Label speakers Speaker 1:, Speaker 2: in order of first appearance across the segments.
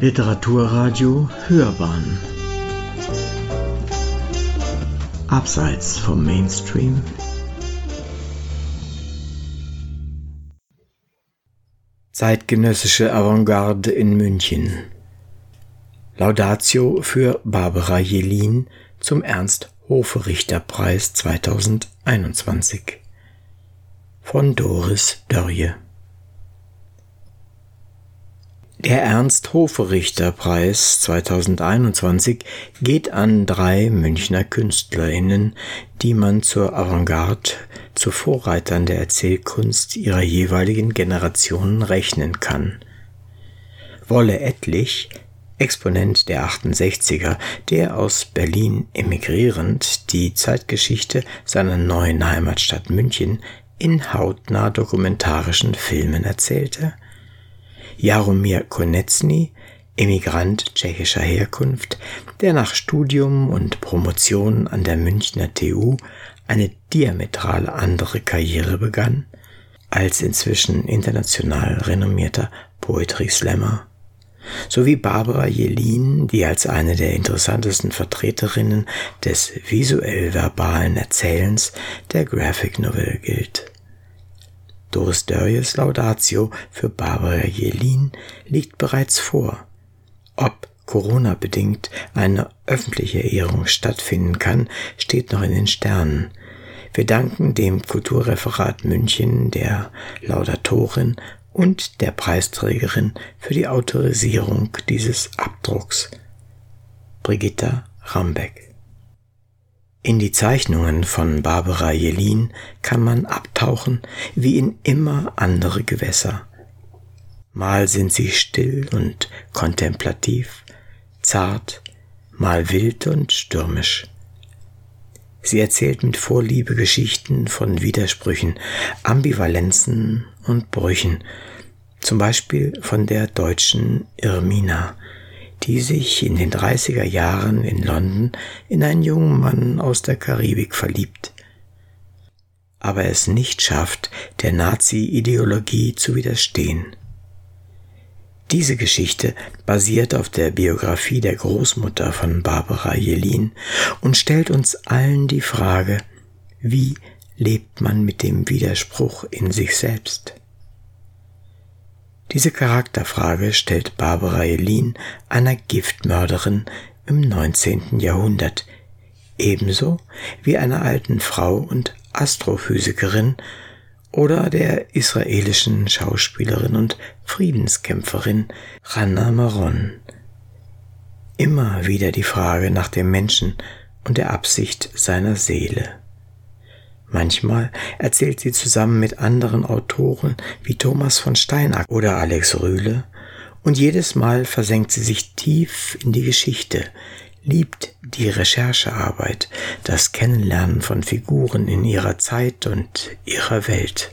Speaker 1: Literaturradio Hörbahn. Abseits vom Mainstream. Zeitgenössische Avantgarde in München. Laudatio für Barbara Jelin zum Ernst Hoferichter Preis 2021 von Doris Dörje der Ernst-Hoferichter-Preis 2021 geht an drei Münchner KünstlerInnen, die man zur Avantgarde, zu Vorreitern der Erzählkunst ihrer jeweiligen Generationen rechnen kann. Wolle Ettlich, Exponent der 68er, der aus Berlin emigrierend die Zeitgeschichte seiner neuen Heimatstadt München in hautnah dokumentarischen Filmen erzählte, Jaromir Konecny, Emigrant tschechischer Herkunft, der nach Studium und Promotion an der Münchner TU eine diametral andere Karriere begann, als inzwischen international renommierter Poetry Slammer, sowie Barbara Jelin, die als eine der interessantesten Vertreterinnen des visuell-verbalen Erzählens der Graphic Novel gilt. Doris Dörjes Laudatio für Barbara Jelin liegt bereits vor. Ob Corona-bedingt eine öffentliche Ehrung stattfinden kann, steht noch in den Sternen. Wir danken dem Kulturreferat München, der Laudatorin und der Preisträgerin für die Autorisierung dieses Abdrucks. Brigitta Rambeck in die Zeichnungen von Barbara Jelin kann man abtauchen wie in immer andere Gewässer. Mal sind sie still und kontemplativ, zart, mal wild und stürmisch. Sie erzählt mit Vorliebe Geschichten von Widersprüchen, Ambivalenzen und Brüchen, zum Beispiel von der deutschen Irmina, die sich in den 30er Jahren in London in einen jungen Mann aus der Karibik verliebt, aber es nicht schafft, der Nazi-Ideologie zu widerstehen. Diese Geschichte basiert auf der Biografie der Großmutter von Barbara Jelin und stellt uns allen die Frage, wie lebt man mit dem Widerspruch in sich selbst? Diese Charakterfrage stellt Barbara Jelin einer Giftmörderin im 19. Jahrhundert, ebenso wie einer alten Frau und Astrophysikerin oder der israelischen Schauspielerin und Friedenskämpferin Rana Maron. Immer wieder die Frage nach dem Menschen und der Absicht seiner Seele. Manchmal erzählt sie zusammen mit anderen Autoren wie Thomas von Steinack oder Alex Rühle, und jedes Mal versenkt sie sich tief in die Geschichte, liebt die Recherchearbeit, das Kennenlernen von Figuren in ihrer Zeit und ihrer Welt.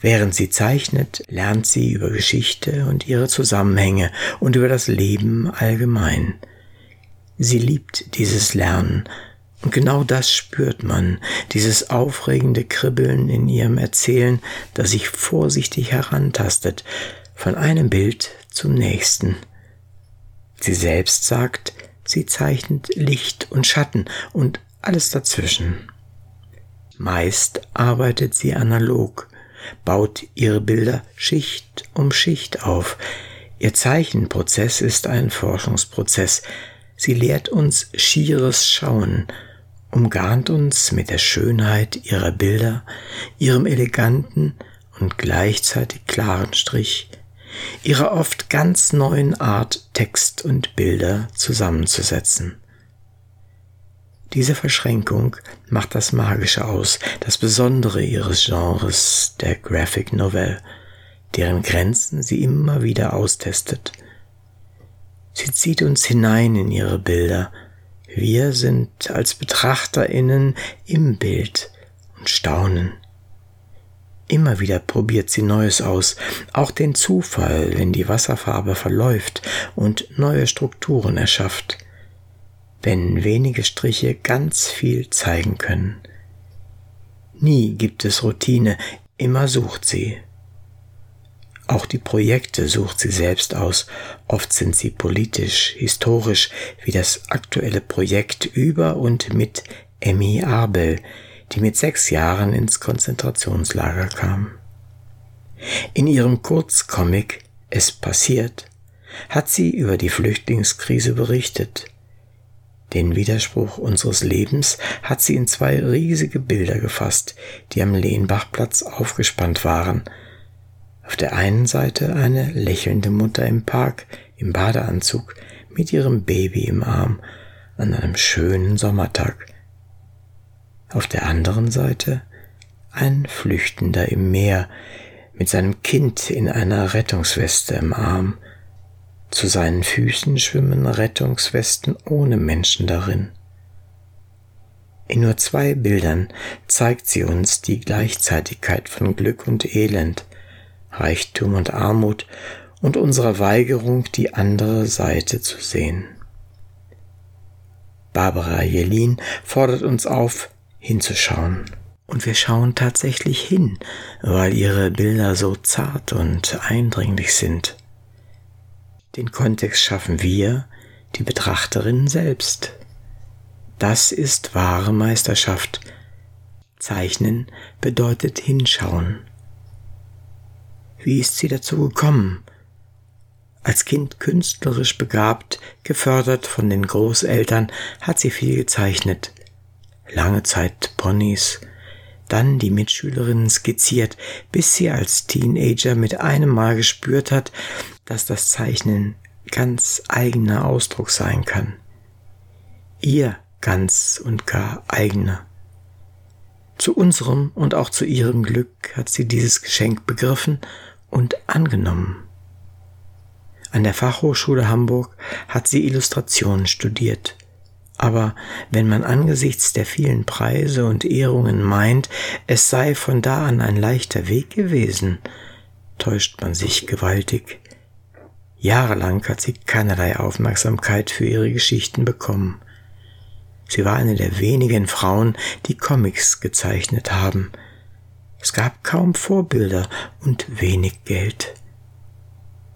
Speaker 1: Während sie zeichnet, lernt sie über Geschichte und ihre Zusammenhänge und über das Leben allgemein. Sie liebt dieses Lernen und genau das spürt man, dieses aufregende Kribbeln in ihrem Erzählen, das sich vorsichtig herantastet, von einem Bild zum nächsten. Sie selbst sagt, sie zeichnet Licht und Schatten und alles dazwischen. Meist arbeitet sie analog, baut ihre Bilder Schicht um Schicht auf. Ihr Zeichenprozess ist ein Forschungsprozess. Sie lehrt uns schieres Schauen, umgarnt uns mit der Schönheit ihrer Bilder, ihrem eleganten und gleichzeitig klaren Strich, ihrer oft ganz neuen Art, Text und Bilder zusammenzusetzen. Diese Verschränkung macht das Magische aus, das Besondere ihres Genres der Graphic Novel, deren Grenzen sie immer wieder austestet. Sie zieht uns hinein in ihre Bilder, wir sind als Betrachterinnen im Bild und staunen. Immer wieder probiert sie Neues aus, auch den Zufall, wenn die Wasserfarbe verläuft und neue Strukturen erschafft, wenn wenige Striche ganz viel zeigen können. Nie gibt es Routine, immer sucht sie. Auch die Projekte sucht sie selbst aus. Oft sind sie politisch, historisch, wie das aktuelle Projekt über und mit Emmy Abel, die mit sechs Jahren ins Konzentrationslager kam. In ihrem Kurzcomic Es passiert hat sie über die Flüchtlingskrise berichtet. Den Widerspruch unseres Lebens hat sie in zwei riesige Bilder gefasst, die am Lehnbachplatz aufgespannt waren. Auf der einen Seite eine lächelnde Mutter im Park im Badeanzug mit ihrem Baby im Arm an einem schönen Sommertag. Auf der anderen Seite ein Flüchtender im Meer mit seinem Kind in einer Rettungsweste im Arm. Zu seinen Füßen schwimmen Rettungswesten ohne Menschen darin. In nur zwei Bildern zeigt sie uns die Gleichzeitigkeit von Glück und Elend, Reichtum und Armut und unserer Weigerung, die andere Seite zu sehen. Barbara Jelin fordert uns auf, hinzuschauen. Und wir schauen tatsächlich hin, weil ihre Bilder so zart und eindringlich sind. Den Kontext schaffen wir, die Betrachterinnen selbst. Das ist wahre Meisterschaft. Zeichnen bedeutet hinschauen. Wie ist sie dazu gekommen? Als Kind künstlerisch begabt, gefördert von den Großeltern, hat sie viel gezeichnet. Lange Zeit Ponys, dann die Mitschülerinnen skizziert, bis sie als Teenager mit einem Mal gespürt hat, dass das Zeichnen ganz eigener Ausdruck sein kann. Ihr ganz und gar eigener. Zu unserem und auch zu ihrem Glück hat sie dieses Geschenk begriffen und angenommen. An der Fachhochschule Hamburg hat sie Illustration studiert aber wenn man angesichts der vielen Preise und Ehrungen meint, es sei von da an ein leichter Weg gewesen, täuscht man sich gewaltig. Jahrelang hat sie keinerlei Aufmerksamkeit für ihre Geschichten bekommen. Sie war eine der wenigen Frauen, die Comics gezeichnet haben. Es gab kaum Vorbilder und wenig Geld.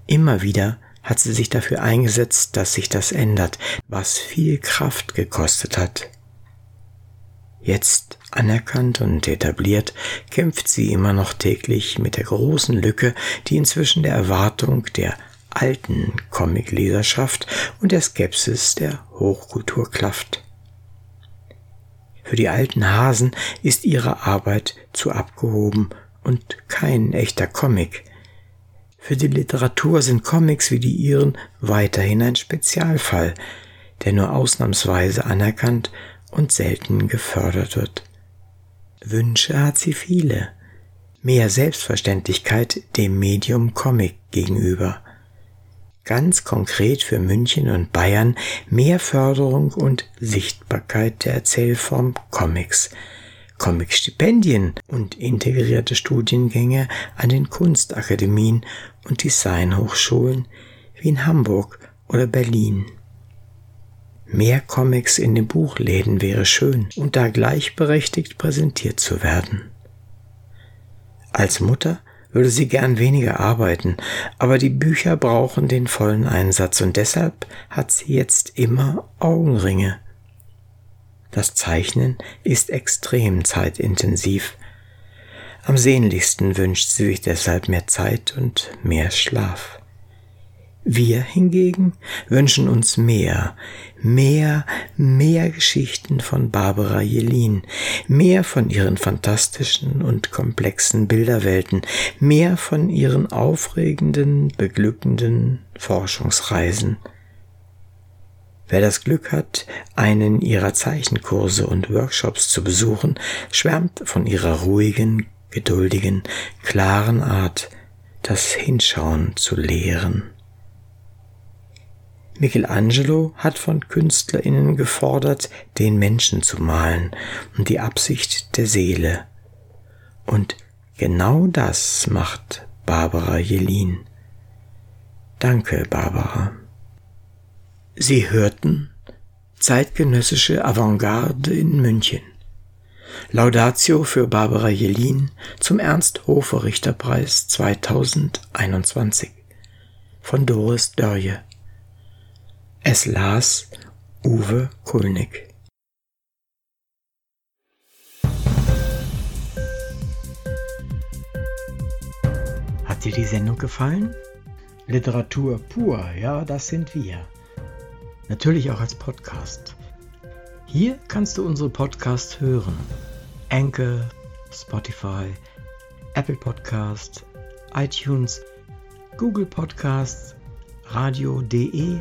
Speaker 1: Immer wieder hat sie sich dafür eingesetzt, dass sich das ändert, was viel Kraft gekostet hat. Jetzt anerkannt und etabliert, kämpft sie immer noch täglich mit der großen Lücke, die inzwischen der Erwartung der alten Comicleserschaft und der Skepsis der Hochkultur klafft. Für die alten Hasen ist ihre Arbeit zu abgehoben und kein echter Comic, für die Literatur sind Comics wie die ihren weiterhin ein Spezialfall, der nur ausnahmsweise anerkannt und selten gefördert wird. Wünsche hat sie viele. Mehr Selbstverständlichkeit dem Medium Comic gegenüber. Ganz konkret für München und Bayern mehr Förderung und Sichtbarkeit der Erzählform Comics, Comic-Stipendien und integrierte Studiengänge an den Kunstakademien und Designhochschulen wie in Hamburg oder Berlin. Mehr Comics in den Buchläden wäre schön und da gleichberechtigt präsentiert zu werden. Als Mutter würde sie gern weniger arbeiten, aber die Bücher brauchen den vollen Einsatz und deshalb hat sie jetzt immer Augenringe das Zeichnen ist extrem zeitintensiv. Am sehnlichsten wünscht sie sich deshalb mehr Zeit und mehr Schlaf. Wir hingegen wünschen uns mehr, mehr, mehr Geschichten von Barbara Jelin, mehr von ihren fantastischen und komplexen Bilderwelten, mehr von ihren aufregenden, beglückenden Forschungsreisen. Wer das Glück hat, einen ihrer Zeichenkurse und Workshops zu besuchen, schwärmt von ihrer ruhigen, geduldigen, klaren Art, das Hinschauen zu lehren. Michelangelo hat von KünstlerInnen gefordert, den Menschen zu malen und die Absicht der Seele. Und genau das macht Barbara Jelin. Danke, Barbara. Sie hörten zeitgenössische Avantgarde in München Laudatio für Barbara Jelin zum Ernst-Hofer-Richterpreis 2021 von Doris Dörje. Es las Uwe Kulnig. Hat dir die Sendung gefallen? Literatur pur, ja, das sind wir. Natürlich auch als Podcast. Hier kannst du unsere Podcasts hören. Anchor, Spotify, Apple Podcast, iTunes, Google Podcasts, radio.de